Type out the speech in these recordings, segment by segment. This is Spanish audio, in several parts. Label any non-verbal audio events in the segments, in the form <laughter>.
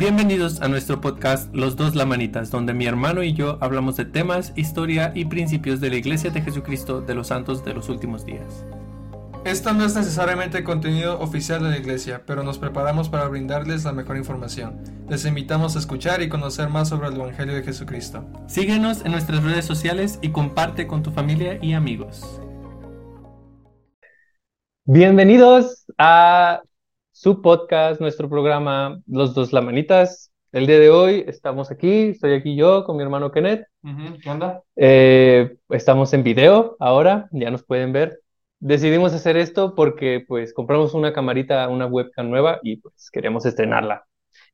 Bienvenidos a nuestro podcast Los dos Lamanitas, donde mi hermano y yo hablamos de temas, historia y principios de la Iglesia de Jesucristo de los Santos de los Últimos Días. Esto no es necesariamente contenido oficial de la iglesia, pero nos preparamos para brindarles la mejor información. Les invitamos a escuchar y conocer más sobre el Evangelio de Jesucristo. Síguenos en nuestras redes sociales y comparte con tu familia y amigos. Bienvenidos a su podcast, nuestro programa Los dos Lamanitas. El día de hoy estamos aquí, estoy aquí yo con mi hermano Kenneth. ¿Qué onda? Eh, estamos en video ahora, ya nos pueden ver decidimos hacer esto porque pues compramos una camarita, una webcam nueva y pues queremos estrenarla.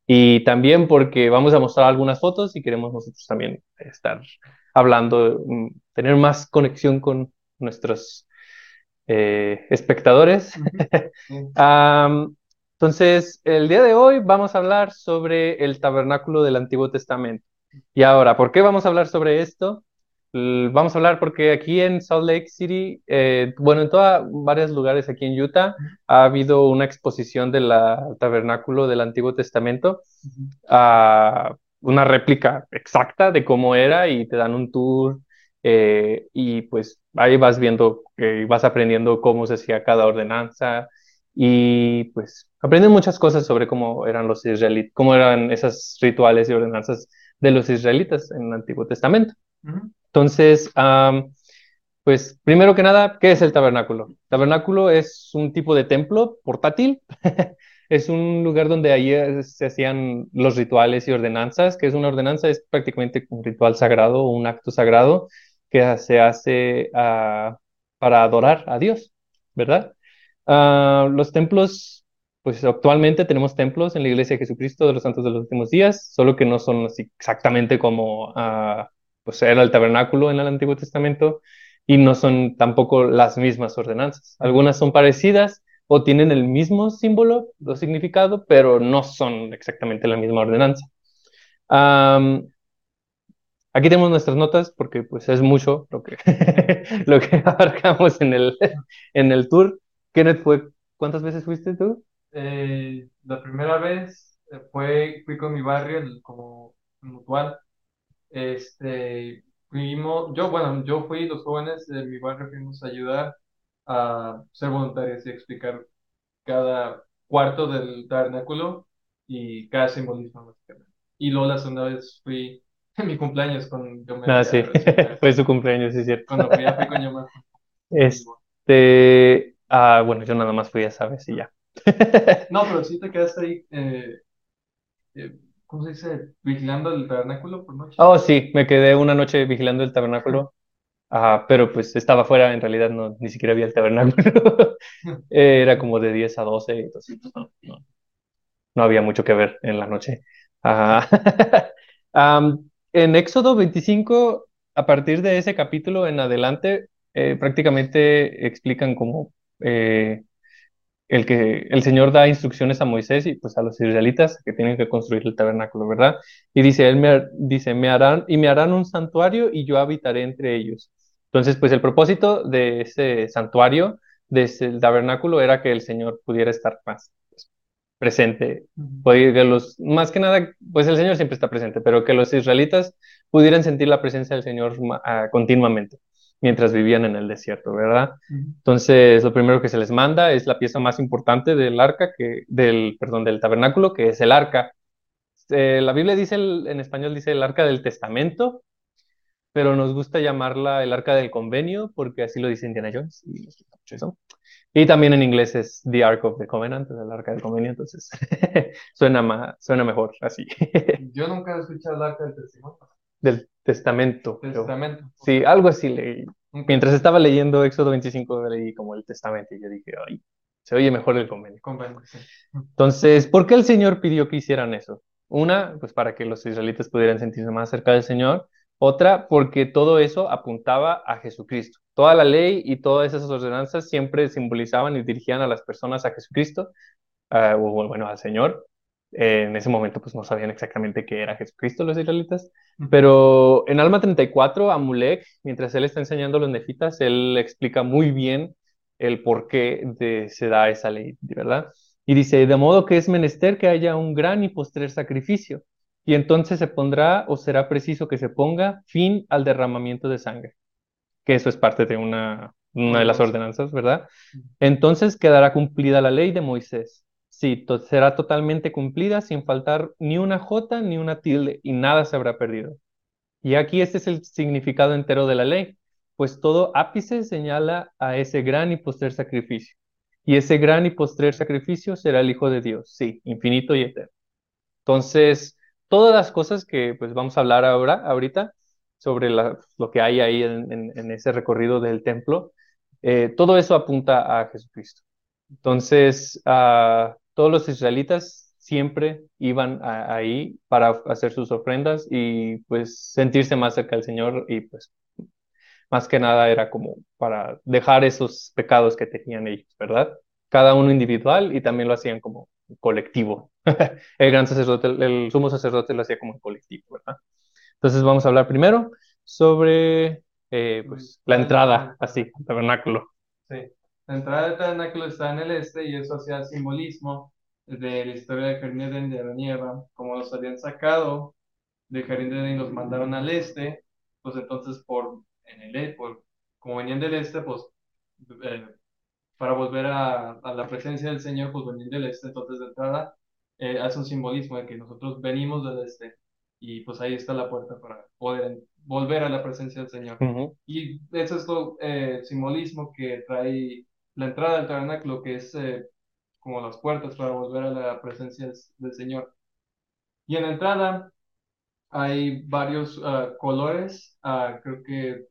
Y también porque vamos a mostrar algunas fotos y queremos nosotros también estar hablando, mm, tener más conexión con nuestros eh, espectadores. <laughs> entonces, el día de hoy vamos a hablar sobre el tabernáculo del Antiguo Testamento. Y ahora, ¿por qué vamos a hablar sobre esto? Vamos a hablar porque aquí en Salt Lake City, eh, bueno, en todos varios lugares aquí en Utah, ha habido una exposición del tabernáculo del Antiguo Testamento, una réplica exacta de cómo era y te dan un tour eh, y pues ahí vas viendo, y vas aprendiendo cómo se hacía cada ordenanza y pues aprendes muchas cosas sobre cómo eran los israelitas, cómo eran esos rituales y ordenanzas de los israelitas en el Antiguo Testamento. Entonces, pues primero que nada, ¿qué es el tabernáculo? Tabernáculo es un tipo de templo portátil. <laughs> es un lugar donde ahí se hacían los rituales y ordenanzas, que es una ordenanza, es prácticamente un ritual sagrado o un acto sagrado que se hace ah, para adorar a Dios, ¿verdad? Ah, los templos, pues actualmente tenemos templos en la Iglesia de Jesucristo de los Santos de los Últimos Días, solo que no son así exactamente como uh, pues era el tabernáculo en el Antiguo Testamento y no son tampoco las mismas ordenanzas. Algunas son parecidas o tienen el mismo símbolo o significado, pero no son exactamente la misma ordenanza. aquí tenemos nuestras notas porque pues es mucho lo que, <laughs> lo que <laughs> abarcamos en el, en el tour. Kenneth, fue, ¿cuántas veces fuiste tú? Eh, la primera vez eh, fue, fui con mi barrio como mutual este, fuimos, yo, bueno, yo fui, los jóvenes de mi barrio fuimos a ayudar a ser voluntarios y explicar cada cuarto del tabernáculo y cada simbolismo, básicamente. Y luego la segunda vez fui <laughs> en mi cumpleaños con yo Ah, sí, <laughs> fue su cumpleaños, sí, es cierto. Cuando fui, fui con yo Este, ah, bueno, yo nada más fui, ya sabes, y ya. <laughs> No, pero sí te quedaste ahí eh, eh, ¿cómo se dice? Vigilando el tabernáculo por noche. Oh, sí, me quedé una noche vigilando el tabernáculo. pero pues estaba afuera, en realidad no, ni siquiera había el tabernáculo. <laughs> <laughs> Era como de 10 a 12, entonces pues, no, no, no había mucho que ver en la noche. en Éxodo 25, a partir de ese capítulo en adelante, eh, prácticamente explican cómo eh, el que el Señor da instrucciones a Moisés y pues a los israelitas que tienen que construir el tabernáculo, ¿verdad? Y dice, él me, dice, me harán, y me harán un santuario y yo habitaré entre ellos. Entonces, pues el propósito de ese santuario, de ese tabernáculo, era que el Señor pudiera estar más pues, presente, que los, más que nada, pues el Señor siempre está presente, pero que los israelitas pudieran sentir la presencia del Señor ah, continuamente mientras vivían en el desierto, ¿verdad? Entonces, lo primero que se les manda es la pieza más importante del arca, que, del, perdón, del tabernáculo, que es el arca. Eh, la Biblia dice, en español dice el arca del testamento, pero nos gusta llamarla el arca del convenio, porque así lo dice Indiana Jones, y, y también en inglés es The Ark of the Covenant, el arca del convenio, entonces <laughs> suena, más, suena mejor así. <laughs> Yo nunca he escuchado el arca del testimonio del testamento. Testamento. sí, algo así leí. Mientras estaba leyendo Éxodo 25, leí como el testamento y yo dije, ay, se oye mejor el convenio. Entonces, ¿por qué el Señor pidió que hicieran eso? Una, pues para que los israelitas pudieran sentirse más cerca del Señor. Otra, porque todo eso apuntaba a Jesucristo. Toda la ley y todas esas ordenanzas siempre simbolizaban y dirigían a las personas a Jesucristo, uh, o bueno, al Señor en ese momento pues no sabían exactamente qué era Jesucristo los israelitas, pero en Alma 34, Amulek, mientras él está enseñando a los nefitas, él explica muy bien el por qué de, se da esa ley, ¿verdad? Y dice, de modo que es menester que haya un gran y postrer sacrificio, y entonces se pondrá o será preciso que se ponga fin al derramamiento de sangre, que eso es parte de una, una de las ordenanzas, ¿verdad? Entonces quedará cumplida la ley de Moisés. Sí, será totalmente cumplida sin faltar ni una jota ni una tilde, y nada se habrá perdido. Y aquí este es el significado entero de la ley, pues todo ápice señala a ese gran y postrer sacrificio. Y ese gran y postrer sacrificio será el Hijo de Dios, sí, infinito y eterno. Entonces, todas las cosas que pues vamos a hablar ahora, ahorita, sobre lo que hay ahí en, ese recorrido del templo, eh, todo eso apunta a Jesucristo. Entonces, ah, todos los israelitas siempre iban a- ahí para hacer sus ofrendas y pues sentirse más cerca del Señor y pues más que nada era como para dejar esos pecados que tenían ellos, ¿verdad? Cada uno individual y también lo hacían como colectivo. <laughs> El gran sacerdote, el sumo sacerdote lo hacía como colectivo, ¿verdad? Entonces vamos a hablar primero sobre eh, pues, la entrada, así, al tabernáculo. Sí. La entrada del tabernáculo está en el este y eso hacía simbolismo de la historia de Jardín de Edén de Adán y Eva. Como los habían sacado de Jardín de y los mandaron al este, pues entonces por, en el, e- por, como venían del este, pues eh, para volver a, a la presencia del Señor, pues venían del este, entonces de entrada eh, hace un simbolismo de que nosotros venimos del este y pues ahí está la puerta para poder volver a la presencia del Señor. Ujú. Y eso es lo eh, simbolismo que trae la entrada del tabernáculo, que es eh, como las puertas para volver a la presencia del, Señor. Y en la entrada hay varios ah, colores, ah, creo que,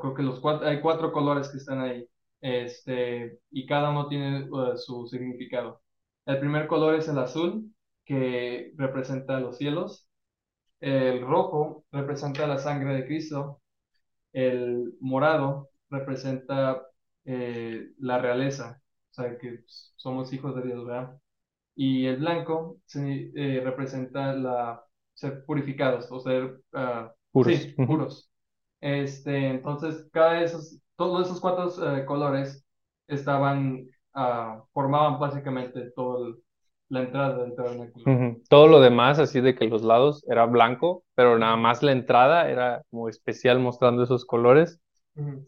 creo que los hay cuatro colores que están ahí, este, y cada uno tiene ah, su significado. El primer color es el azul, que representa los cielos. El rojo representa la sangre de Cristo. El morado representa eh, la realeza, o sea, que somos hijos de Dios, ¿verdad? Y el blanco se- eh, representa la ser purificados, o ser ah, Puros. sí, puros. Este, entonces, cada de esos, todos esos cuatro eh, colores estaban, ah, formaban básicamente toda la entrada del tabernáculo. Ujú. Todo lo demás, así de que los lados era blanco, pero nada más la entrada era como especial mostrando esos colores. Ujú.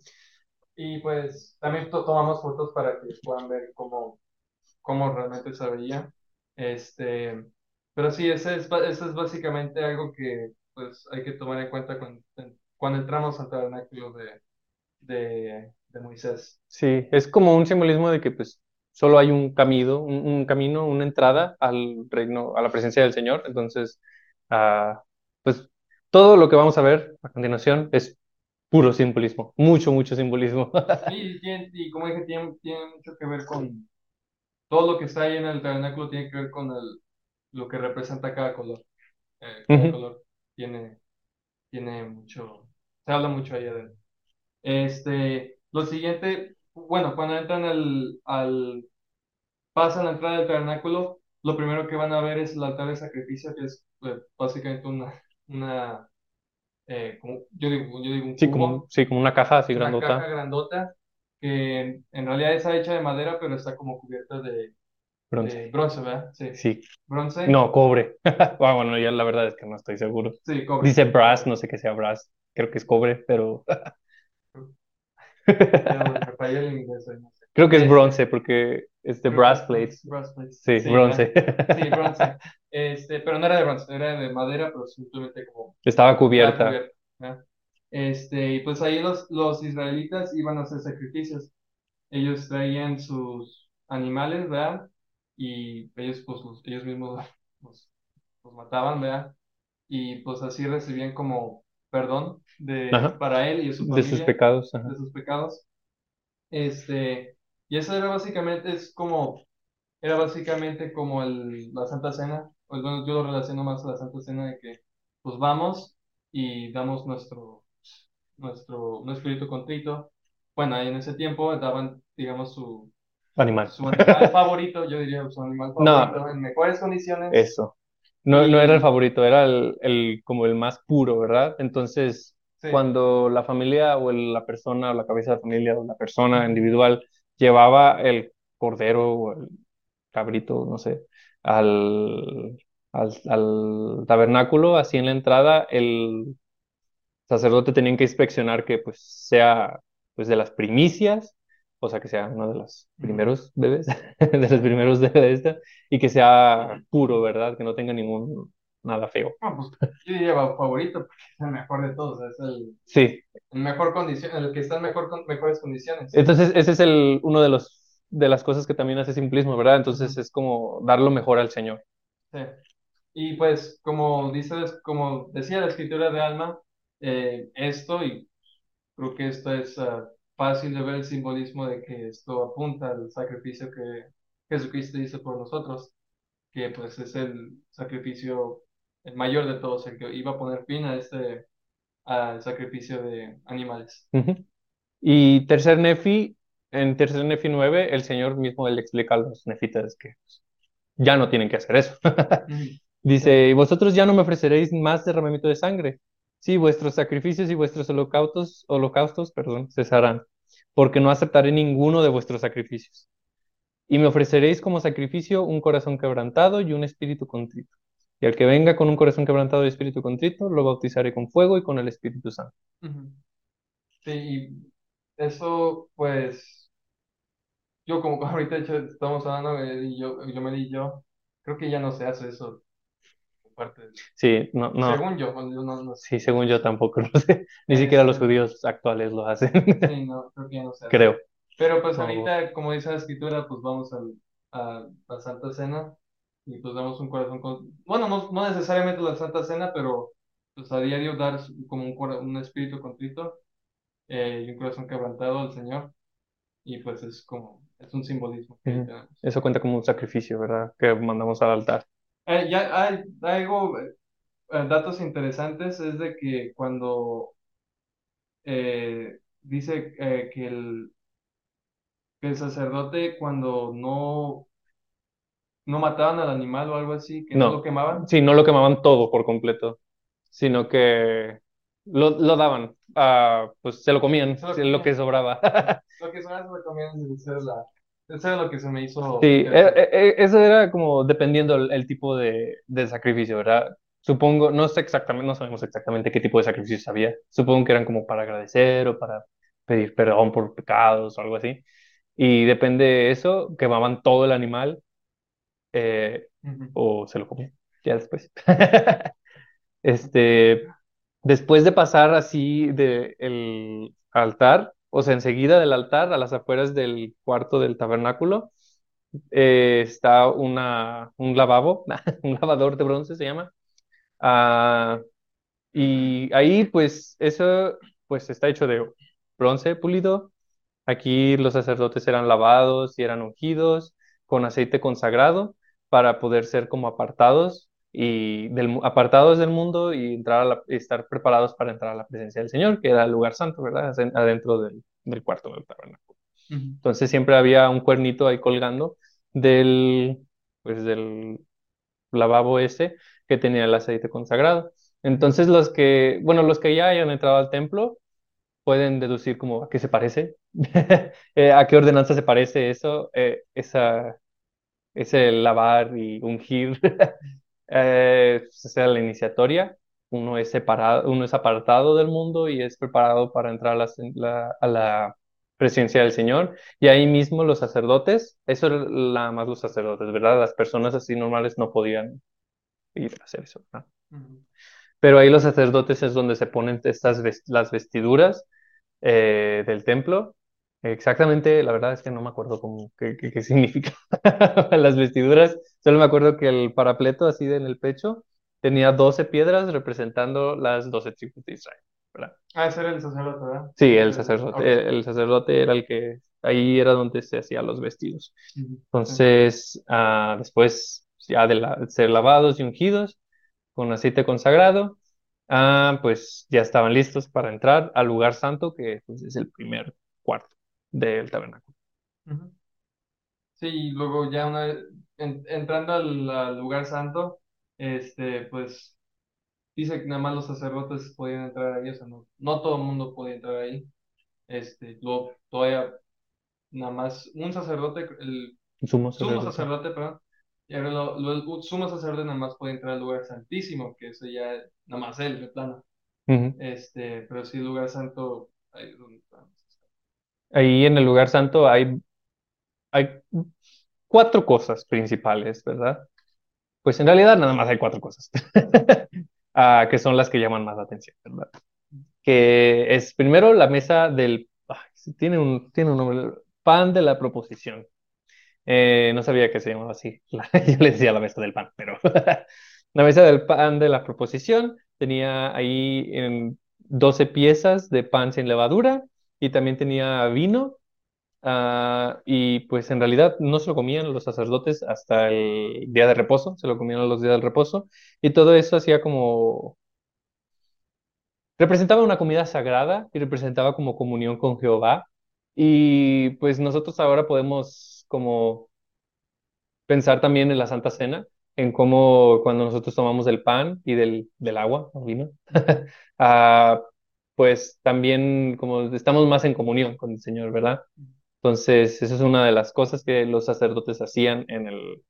Y pues también to- tomamos fotos para que puedan ver cómo, cómo realmente se veía. Este, pero sí, ese es, eso es básicamente algo que pues hay que tomar en cuenta cuando, cuando entramos al tabernáculo de, de, de Moisés. Sí, es como un simbolismo de que pues solo hay un camino, un, un camino, una entrada al reino, a la presencia del Señor. Entonces, ah, pues todo lo que vamos a ver a continuación es puro simbolismo, mucho, mucho simbolismo. <laughs> Y, tiene- y como dije, tiene, tiene mucho que ver con todo lo que está ahí en el tabernáculo, tiene que ver con el, lo que representa cada color. Eh, cada Ujú. color tiene, tiene mucho, se habla mucho ahí adentro. Este, lo siguiente, bueno, cuando entran al, al, pasan la entrada del tabernáculo, lo primero que van a ver es el altar de sacrificio, que es eh, básicamente una, una eh, como- yo digo, yo digo un Sí, cubo, como, sí, como una caja así una grandota. caja grandota, que en, en realidad está hecha de madera, pero está como cubierta de, Bronce. de bronce, ¿verdad? Sí, Sí. bronce. No, cobre. <laughs> Ah, bueno, ya la verdad es que no estoy seguro. Sí, cobre. Dice brass, no sé qué sea brass. Creo que es cobre, pero <laughs> inglés no sé. creo que es bronce porque es de brass plates. brass plates. Sí, Sí, bronce. Sí, bronce. <laughs> Este, pero no era de bronce, era de madera, pero simplemente como Estaba cubierta. Este, y pues ahí los, los israelitas iban a hacer sacrificios. Ellos traían sus animales, ¿verdad? Y ellos, pues, los- ellos mismos <laughs> los, los mataban, ¿verdad? Y pues así recibían como perdón de, Ajá. para él y de su De sus pecados. ajá. de sus pecados. Este, y eso era básicamente, es como, era básicamente como el, la Santa Cena, pues bueno, yo lo relaciono más a la Santa Cena de que, pues vamos y damos nuestro, nuestro, un espíritu contrito. Bueno, ahí en ese tiempo daban, digamos, su, Animal. su animal <laughs> favorito, yo diría su animal No. favorito, en mejores condiciones. Eso. No, no Y- era el favorito, era el, el- como el más puro, ¿verdad? Entonces, Sí. cuando la familia o el- la persona o la cabeza de familia o la persona individual llevaba el cordero o el, cabrito, no sé, al, al, al tabernáculo, así en la entrada, el sacerdote tenía que inspeccionar que pues sea pues de las primicias, o sea que sea uno de los primeros bebés, <laughs> de los primeros de esta, y que sea puro, ¿verdad? Que no tenga ningún nada feo. Ah, pues yo diría favorito porque es el mejor de todos, es el, Sí, el mejor condición, el que está en mejor mejores condiciones. entonces ese es el uno de los de las cosas que también hace simplismo, ¿verdad? Entonces es como dar lo mejor al Señor. Sí. Y pues, como dices, como decía la escritura de Alma, eh, esto, y creo que esto es ah, fácil de ver el simbolismo de que esto apunta al sacrificio que Jesucristo hizo por nosotros, que pues es el sacrificio el mayor de todos, el que iba a poner fin a este, al sacrificio de animales. Y tercer Nefi, en tercer Nefi 9, el Señor mismo le explica a los nefitas que ya no tienen que hacer eso. <laughs> Dice, y vosotros ya no me ofreceréis más derramamiento de sangre. Sí, vuestros sacrificios y vuestros holocaustos, holocaustos, perdón, cesarán, porque no aceptaré ninguno de vuestros sacrificios. Y me ofreceréis como sacrificio un corazón quebrantado y un espíritu contrito. Y al que venga con un corazón quebrantado y espíritu contrito, lo bautizaré con fuego y con el Espíritu Santo. Sí, y eso, pues, yo como <laughs> ahorita estamos hablando, eh, y yo, yo me di yo, creo que ya no se hace eso parte de- Sí, no, no, Según yo, yo no, no sé. sí, según yo tampoco <laughs> lo sé. Ni siquiera los judíos actuales lo hacen, sí, no, creo que ya no se hace. creo. Pero pues No. ahorita, como dice la escritura, pues vamos al, a la Santa Cena y pues damos un corazón con... Bueno, no, no necesariamente la Santa Cena, pero pues a diario dar como un, un espíritu contrito eh, y un corazón quebrantado al Señor. Y pues es como, es un simbolismo. Eso cuenta como un sacrificio, ¿verdad? Que mandamos al altar. Eh, ya hay, hay algo, eh, datos interesantes, es de que cuando eh, dice que el, que el sacerdote cuando no, no mataban al animal o algo así, que no, No, lo quemaban, sí, no lo quemaban todo por completo, sino que lo, lo daban, ah, pues se lo comían, Se lo <laughs> <laughs> lo que sobraba. lo que se me comían, esa es la, eso era lo que se me hizo Sí, e- e- e- eso era como dependiendo el, el tipo de, de sacrificio, ¿verdad? Supongo, no sé exactamente, no sabemos exactamente qué tipo de sacrificios había. Supongo que eran como para agradecer o para pedir perdón por pecados o algo así. Y depende de eso, quemaban todo el animal eh, Ujú. o se lo comían ya después. <laughs> Este, después de pasar así del altar, o sea, enseguida del altar, a las afueras del cuarto del tabernáculo, eh, está un lavabo, <laughs> un lavador de bronce se llama. Ah, y ahí, pues, eso, pues, está hecho de bronce pulido. Aquí los sacerdotes eran lavados y eran ungidos con aceite consagrado para poder ser como apartados y del, apartados del mundo y entrar a la- estar preparados para entrar a la presencia del Señor, que era el lugar santo, ¿verdad? Aden- Adentro del, del cuarto del tabernáculo. Ujú. Entonces siempre había un cuernito ahí colgando del, pues, del lavabo ese que tenía el aceite consagrado. Entonces los que, bueno, los que ya hayan entrado al templo pueden deducir como a qué se parece, <laughs> eh, a qué ordenanza se parece eso, eh, esa, ese lavar y ungir, <laughs> eh, pues, sea la iniciatoria. Uno es separado, uno es apartado del mundo y es preparado para entrar a la, la- a la presencia del Señor. Y ahí mismo los sacerdotes, eso era la más los sacerdotes, ¿verdad? Las personas así normales no podían ir a hacer eso. Pero ahí los sacerdotes es donde se ponen estas las vestiduras eh, del templo. Exactamente, la verdad es que no me acuerdo cómo, qué, qué, qué <laughs> significa las vestiduras. Solo me acuerdo que el parapleto así de en el pecho tenía 12 piedras representando las 12 tribus de Israel, ¿verdad? Ah, ese era el sacerdote, ¿verdad? Sí, el sacerdote, el, el sacerdote era el que, ahí era donde se hacían los vestidos. Entonces, ah, después ya de la- ser lavados y ungidos con aceite consagrado, ah, pues ya estaban listos para entrar al lugar santo, que pues, es el primer cuarto del tabernáculo. Sí, y luego ya una en- entrando al, al lugar santo, este, pues dice que nada más los sacerdotes podían entrar ahí, o sea, no, no todo el mundo podía entrar ahí. Este, luego todavía nada más un sacerdote, el Sumo sumo sacerdote. sacerdote, perdón. Y ahora lo, lo- el sumo sacerdote nada más puede entrar al lugar santísimo, que eso ya nada más él, de plano. Este, pero sí, el lugar santo, ahí es donde. Ahí en el lugar santo hay, hay cuatro cosas principales, ¿verdad? Pues en realidad nada más hay cuatro cosas, <laughs> Ah, que son las que llaman más la atención, ¿verdad? Que es primero la mesa del, tiene un, tiene un nombre, pan de la proposición. Eh, no sabía que se llamaba así. <laughs> Yo le decía la mesa del pan, pero <laughs> la mesa del pan de la proposición tenía ahí en 12 piezas de pan sin levadura y también tenía vino. ah, y pues en realidad no se lo comían los sacerdotes hasta el día de reposo, se lo comían los días del reposo. Y todo eso hacía como, representaba una comida sagrada y representaba como comunión con Jehová. Y pues nosotros ahora podemos como pensar también en la Santa Cena, en cómo cuando nosotros tomamos del pan y del, del agua o vino, <laughs> ah, pues también como estamos más en comunión con el Señor, ¿verdad? Entonces, eso es una de las cosas que los sacerdotes hacían en el,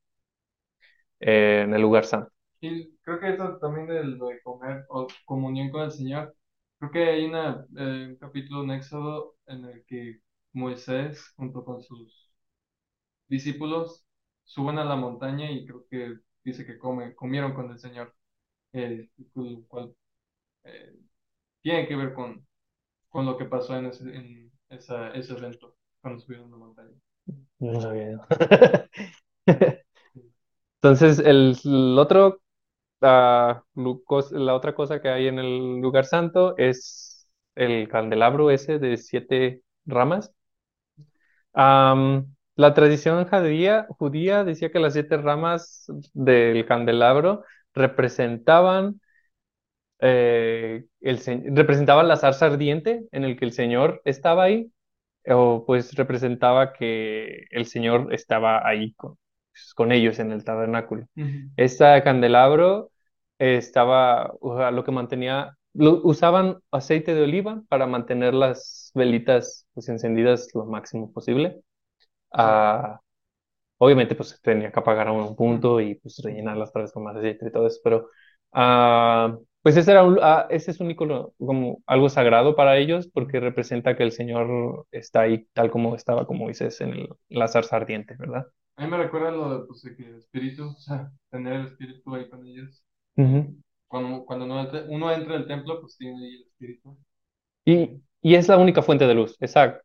eh, en el lugar santo. Y creo que eso también de lo de comer o comunión con el Señor, creo que hay una, eh, un capítulo en Éxodo en el que Moisés, junto con sus discípulos, suben a la montaña y creo que dice que come, comieron con el Señor, eh, cual eh, tiene que ver con, con lo que pasó en ese, en esa, ese evento cuando subieron la montaña. No sabía. <laughs> Entonces, el, el otro, cos- la otra cosa que hay en el lugar santo es el candelabro ese de siete ramas. Am, la tradición judía, judía decía que las siete ramas del candelabro representaban, eh, el, se- representaban la zarza ardiente en el que el Señor estaba ahí, o pues representaba que el Señor estaba ahí con, pues, con ellos en el tabernáculo. Ujú. Este candelabro eh, estaba, o sea, lo que mantenía, lo- usaban aceite de oliva para mantener las velitas pues, encendidas lo máximo posible. Ah, obviamente, pues tenía que apagar a un punto y pues rellenarlas otra vez con más aceite y todo eso, pero ah, pues ese era un, ah, ese es un icono como algo sagrado para ellos porque representa que el Señor está ahí tal como estaba como Moisés en el- la zarza ardiente, ¿verdad? A mí me recuerda lo de pues, de que el espíritu, o sea, tener el espíritu ahí con ellos. Ujú. Cuando, cuando uno, entra, uno entra al templo, pues tiene ahí el espíritu. Y, y es la única fuente de luz, exacto.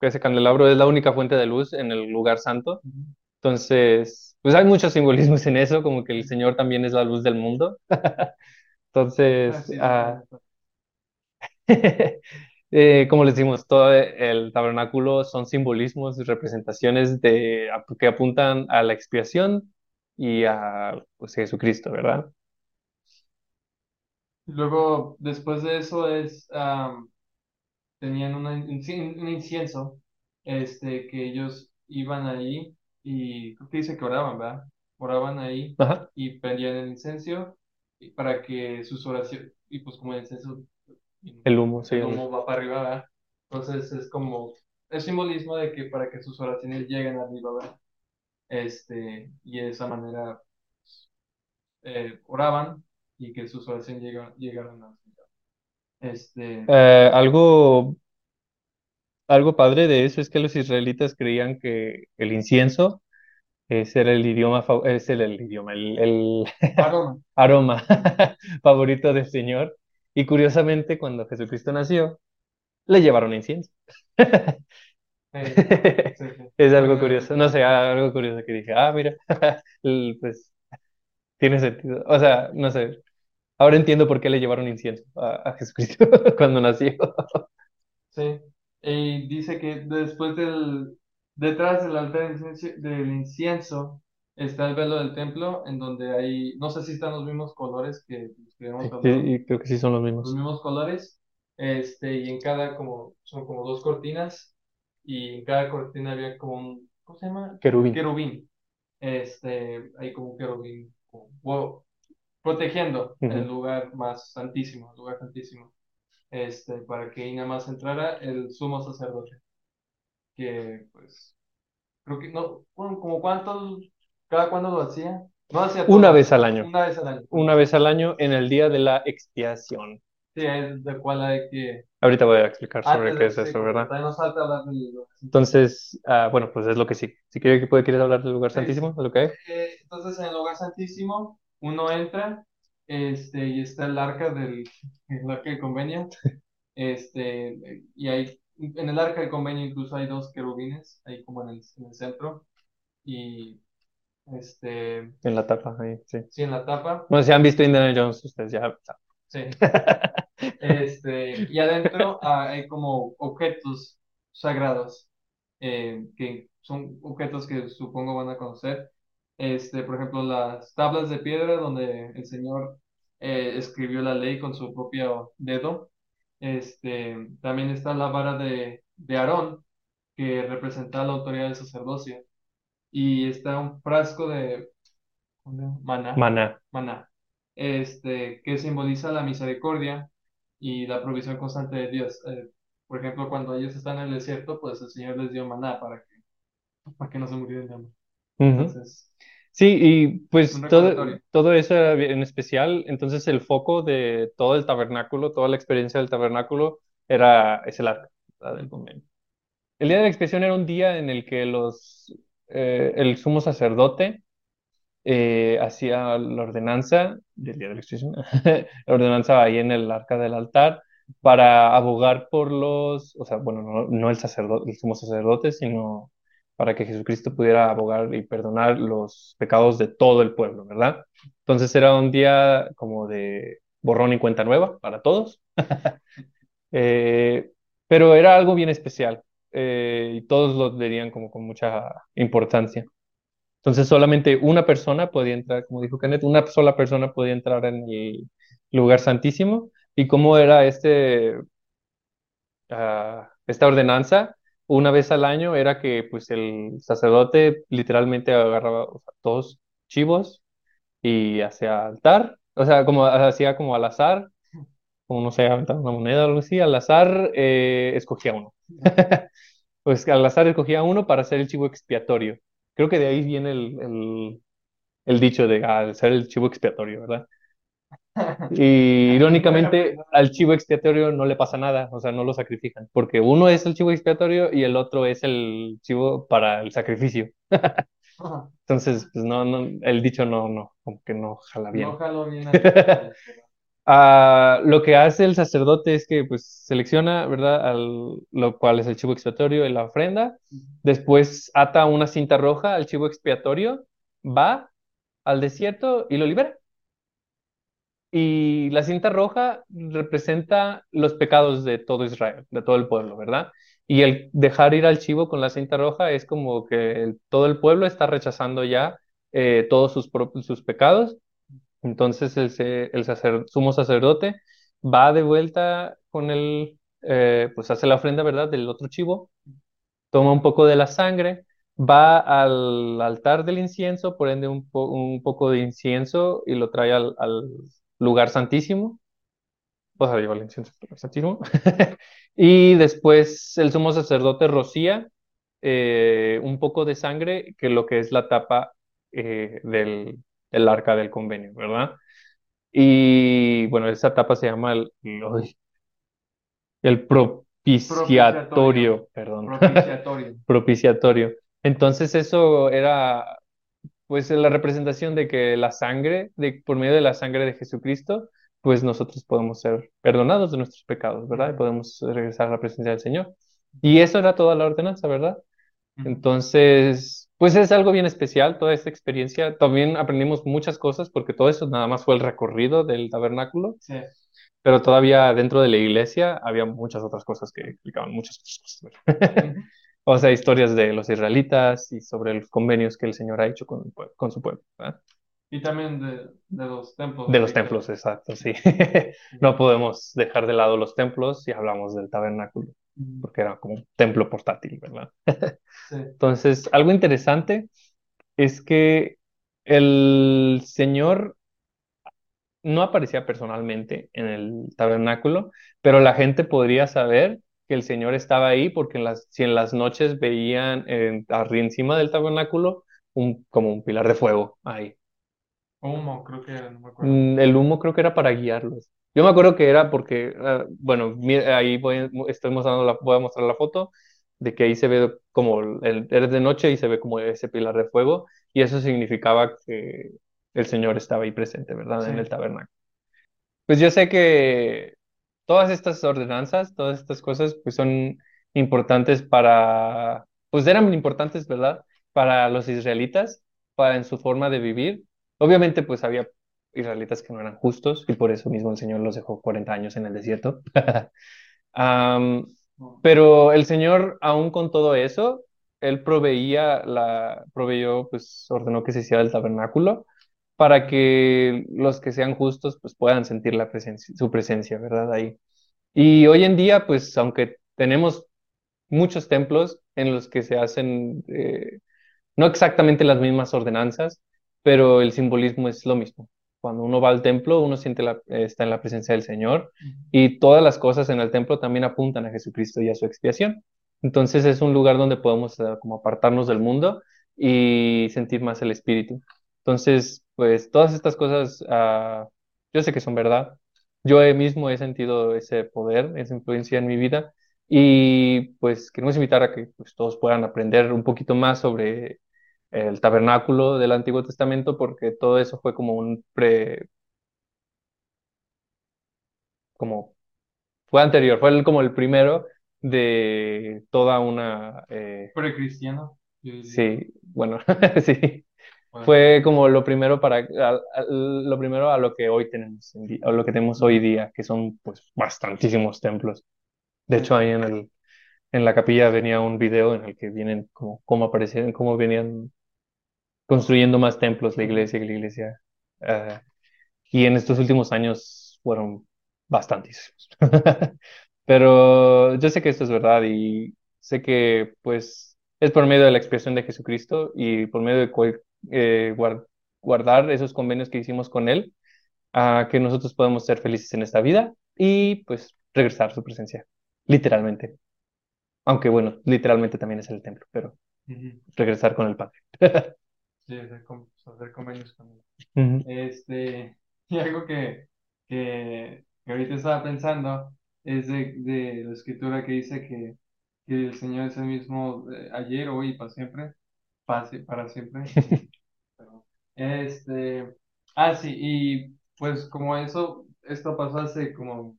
Ese candelabro es la única fuente de luz en el lugar santo. Ujú. Entonces, pues hay muchos simbolismos en eso, como que el Señor también es la luz del mundo. <laughs> Entonces, ah, sí, <laughs> eh, como les decimos, todo el tabernáculo son simbolismos y representaciones de, que apuntan a la expiación y a pues, Jesucristo, ¿verdad? Y luego, después de eso, es, am, tenían una, inci- un incienso este, que ellos iban ahí y creo que dice que oraban, ¿verdad? Oraban ahí Ajá. y prendían el incenso y para que sus oraciones, y pues como el humo, sí. el humo va para arriba, ¿verdad? Entonces es como, es simbolismo de que para que sus oraciones lleguen arriba, ¿verdad? Este, y de esa manera eh, oraban y que sus oraciones llegaran, llegaran a este, Eh, algo, algo padre de eso es que los israelitas creían que el incienso ese era el idioma, era el idioma, el, el aroma. <laughs> aroma <laughs> favorito del Señor. Y curiosamente, cuando Jesucristo nació, le llevaron incienso. Eh, sí, sí. <laughs> Es algo curioso, no sé, algo curioso que dije, ah, mira, pues tiene sentido. O sea, no sé, ahora entiendo por qué le llevaron incienso a, a Jesucristo cuando nació. Sí, y dice que después del, detrás del altar del incienso, del incienso está el velo del templo, en donde hay, no sé si están los mismos colores que los que hemos Sí, hablado, y creo que sí son los los mismos. mismos colores, este, y en cada como, son como dos cortinas, y en cada cortina había como un, ¿cómo se llama? Querubín. Querubín, este, hay como un querubín, como- wow, protegiendo el lugar más santísimo, el lugar santísimo este, para que ahí nada más entrara el sumo sacerdote, que pues creo que no, bueno, como cuántos, cada cuándo lo hacía. No hacía Una todo, vez al año. Una vez al año. Una vez al año en el día de la expiación. Sí, es de cuál hay que... Ahorita voy a explicar sobre Antes qué es eso, ¿verdad? Nos falta hablar del lugar. Entonces, ah, bueno, pues es lo que sí. Si quieres, ¿quieres hablar del lugar Sí, santísimo? sí. ¿De lo que hay? Eh, entonces, en el lugar santísimo, uno entra este, y está el arca del, el arca del convenio. <laughs> Este, y hay, en el arca del convenio incluso hay dos querubines, ahí como en el, en el centro. Y este, En la tapa, ahí, sí. sí, en la tapa. Bueno, si han visto Indiana Jones, ustedes ya Sí. <laughs> Este, y adentro ah, hay como objetos sagrados, eh, que son objetos que supongo van a conocer. Este, por ejemplo, las tablas de piedra donde el Señor eh, escribió la ley con su propio dedo. Este, también está la vara de, de Aarón, que representa la autoridad del sacerdocio. Y está un frasco de maná Maná. maná, este, que simboliza la misericordia y la provisión constante de Dios. Eh, por ejemplo, cuando ellos están en el desierto, pues el Señor les dio maná para que, para que no se murieran de hambre. Ujú. Entonces, Sí, y pues todo, todo eso en especial, entonces el foco de todo el tabernáculo, toda la experiencia del tabernáculo era, es el arca del convenio. El día de la expiación era un día en el que los, eh, el sumo sacerdote eh, hacía la ordenanza del día de la expiación, <laughs> la ordenanza ahí en el arca del altar para abogar por los, o sea, bueno, no, no el sacerdote, el sumo sacerdote, sino para que Jesucristo pudiera abogar y perdonar los pecados de todo el pueblo, ¿verdad? Entonces era un día como de borrón y cuenta nueva para todos, <laughs> Eh, pero era algo bien especial eh, y todos lo verían como con mucha importancia. Entonces solamente una persona podía entrar, como dijo Kenneth, una sola persona podía entrar en el lugar santísimo. ¿Y cómo era este, ah, esta ordenanza? Una vez al año era que pues el sacerdote literalmente agarraba o dos chivos y hacía altar, o sea, como hacía como al azar, como no sé, una moneda o algo así, al azar eh, escogía uno. <laughs> Pues al azar escogía uno para hacer el chivo expiatorio. Creo que de ahí viene el, el, el dicho de ah, ser el chivo expiatorio, ¿verdad? <laughs> Y irónicamente al chivo expiatorio no le pasa nada, o sea, no lo sacrifican, porque uno es el chivo expiatorio y el otro es el chivo para el sacrificio. Entonces, pues no, no, el dicho no, no, como que no jala bien. no jaló bien. <laughs> Ah, lo que hace el sacerdote es que pues selecciona, ¿verdad? Al, lo cual es el chivo expiatorio y la ofrenda. Después ata una cinta roja al chivo expiatorio, va al desierto y lo libera. Y la cinta roja representa los pecados de todo Israel, de todo el pueblo, ¿verdad? Y el dejar ir al chivo con la cinta roja es como que todo el pueblo está rechazando ya eh, todos sus, sus pecados. Entonces el, el sacer- sumo sacerdote va de vuelta con el, eh, pues hace la ofrenda, ¿verdad? Del otro chivo, toma un poco de la sangre, va al altar del incienso, por un, po- un poco de incienso y lo trae al lugar santísimo. O sea, el santísimo. <laughs> Y después el sumo sacerdote rocía eh, un poco de sangre, que lo que es la tapa eh, del, del arca del convenio, ¿verdad? Y bueno, esa tapa se llama el, el- el propiciatorio, perdón, <laughs> Propiciatorio. propiciatorio. Entonces eso era pues la representación de que la sangre, de, por medio de la sangre de Jesucristo, pues nosotros podemos ser perdonados de nuestros pecados, ¿verdad? Y podemos regresar a la presencia del Señor. Y eso era toda la ordenanza, ¿verdad? Entonces, pues es algo bien especial toda esta experiencia. También aprendimos muchas cosas porque todo eso nada más fue el recorrido del tabernáculo, Sí. pero todavía dentro de la iglesia había muchas otras cosas que explicaban muchas cosas. O sea, historias de los israelitas y sobre los convenios que el Señor ha hecho con, con su pueblo, ¿verdad? Y también de, de los templos. De los templos, exacto, sí. <laughs> No podemos dejar de lado los templos si hablamos del tabernáculo, porque era como un templo portátil, ¿verdad? <laughs> Sí. Entonces, algo interesante es que el Señor no aparecía personalmente en el tabernáculo, pero la gente podría saber que el Señor estaba ahí, porque en las, si en las noches veían en, arriba encima del tabernáculo un, como un pilar de fuego ahí. Humo, creo que era, no me acuerdo. Mm, El humo creo que era para guiarlos. Yo me acuerdo que era porque, ah, bueno, ahí voy, estoy mostrando la, voy a mostrar la foto de que ahí se ve como, el, es de noche y se ve como ese pilar de fuego y eso significaba que el Señor estaba ahí presente, ¿verdad? En Sí. el tabernáculo. Pues yo sé que todas estas ordenanzas, todas estas cosas, pues son importantes para, pues eran importantes, ¿verdad? Para los israelitas, para en su forma de vivir. Obviamente, pues había israelitas que no eran justos y por eso mismo el Señor los dejó 40 años en el desierto. <laughs> Pero el Señor, aún con todo eso, Él proveía la, proveyó, pues ordenó que se hiciera el tabernáculo para que los que sean justos, pues puedan sentir la presencia, su presencia, ¿verdad? Ahí. Y hoy en día, pues aunque tenemos muchos templos en los que se hacen eh, no exactamente las mismas ordenanzas, pero el simbolismo es lo mismo. Cuando uno va al templo, uno siente la, está en la presencia del Señor y todas las cosas en el templo también apuntan a Jesucristo y a su expiación. Entonces es un lugar donde podemos eh, como apartarnos del mundo y sentir más el Espíritu. Entonces, pues todas estas cosas, ah, yo sé que son verdad. Yo mismo he sentido ese poder, esa influencia en mi vida y pues queremos invitar a que pues, todos puedan aprender un poquito más sobre el tabernáculo del Antiguo Testamento porque todo eso fue como un pre, como fue anterior, fue el- como el primero de toda una, eh, Precristiano, sí, bueno, <laughs> sí, Bueno, fue como lo primero para, a- a- lo primero a lo que hoy tenemos, a lo que tenemos hoy día, que son pues bastantísimos templos. De hecho, ahí en el, en la capilla venía un video en el que vienen como, cómo aparecieron, cómo venían construyendo más templos la iglesia que la iglesia. ah, y en estos últimos años fueron bastantísimos. <laughs> Pero yo sé que esto es verdad y sé que pues es por medio de la expiación de Jesucristo y por medio de eh, guar- guardar esos convenios que hicimos con Él, a que nosotros podemos ser felices en esta vida y pues regresar a su presencia, literalmente. Aunque bueno, literalmente también es el templo, pero regresar con el Padre. <laughs> Sí, hacer, con- hacer convenios con él. Este, <laughs> y algo que, que, que ahorita estaba pensando es de, de la escritura que dice que, que el Señor es el mismo eh, ayer, hoy y para siempre, para, sie- para siempre. <laughs> Este, ah, sí, y pues como eso, esto pasó hace como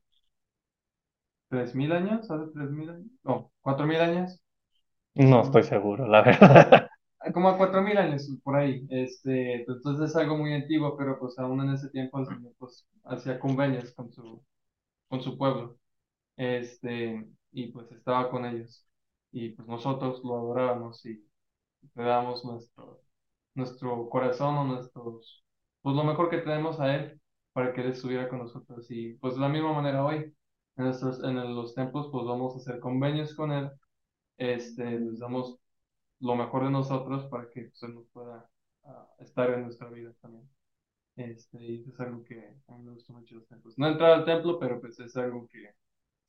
tres mil años, hace tres mil años, no, cuatro mil años, No estoy seguro, la verdad. <laughs> como a cuatro mil años por ahí, este, entonces es algo muy antiguo, pero pues aún en ese tiempo pues hacía convenios con su, con su pueblo, este, y pues estaba con ellos, y pues nosotros lo adorábamos y le dábamos nuestro, nuestro corazón o nuestros, pues lo mejor que tenemos a Él para que Él estuviera con nosotros. Y pues de la misma manera hoy, en, nuestros, en los templos, pues vamos a hacer convenios con Él, este, les damos lo mejor de nosotros para que pues, Él nos pueda ah, estar en nuestra vida también. Este, y eso es algo que a mí me gusta mucho los templos. No entrar al templo, pero pues es algo que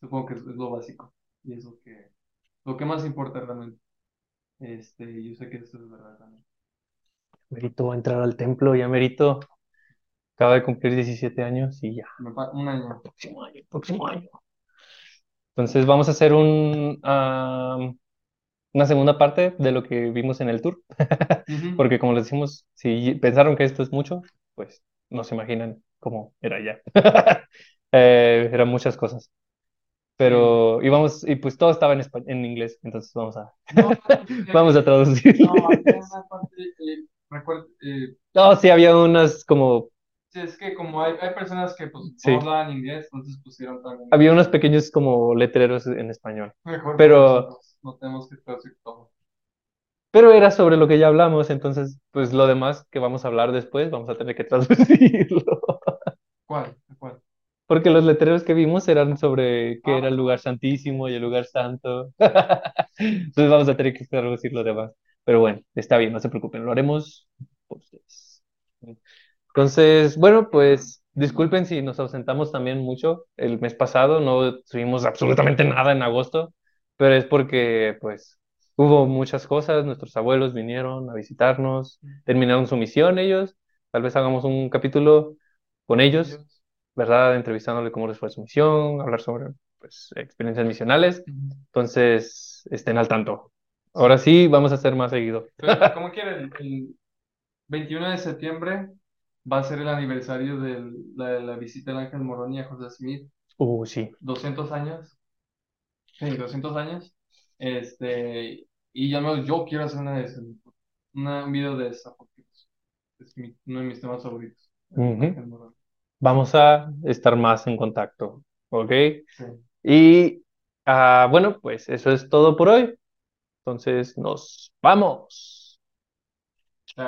supongo que es, es lo básico y es lo que, lo que más importa realmente. Este, yo sé que esto es verdad también. Merito entrar al templo, ya merito. Acaba de cumplir 17 años y ya. Un año. Próximo año, próximo año. Entonces vamos a hacer un, una segunda parte de lo que vimos en el tour. Porque como les decimos, si pensaron que esto es mucho, pues no se imaginan cómo era ya. Eh, eran muchas cosas. Pero íbamos, y pues todo estaba en, inglés, entonces vamos a, No, vamos a traducirlo. no, había una parte, eh, recuerdo, eh, No, sí, había unas como, sí, es que como hay, hay personas que pues Sí. no hablaban inglés, entonces pusieron también. había unos pequeños como letreros en español. Mejor pero- no, tenemos que traducir todo. Pero era sobre lo que ya hablamos, entonces, pues lo demás que vamos a hablar después, vamos a tener que <laughs> traducirlo. ¿Cuál? ¿Cuál? Porque los letreros que vimos eran sobre qué Ah. era el lugar santísimo y el lugar santo. <laughs> Entonces vamos a tener que traducir lo demás. Pero bueno, está bien, no se preocupen, lo haremos por ustedes. Entonces, bueno, pues disculpen si nos ausentamos también mucho el mes pasado, no tuvimos absolutamente nada en agosto, pero es porque pues hubo muchas cosas, nuestros abuelos vinieron a visitarnos, terminaron su misión ellos, tal vez hagamos un capítulo con ellos, ¿verdad? Entrevistándole cómo les fue su misión, hablar sobre pues, experiencias misionales, entonces estén al tanto. Ahora sí, vamos a hacer más seguido. Pero, como quieren, el 21 de septiembre va a ser el aniversario de la, la visita del Ángel Moroni a José Smith. Uh, sí. 200 años. Sí, 200 años. Este, y ya no, yo quiero hacer una de esas, una, un video de esa, porque es mi- uno de mis temas favoritos. Vamos a estar más en contacto, ¿ok? Sí. Y ah, bueno, pues eso es todo por hoy. Entonces nos vamos.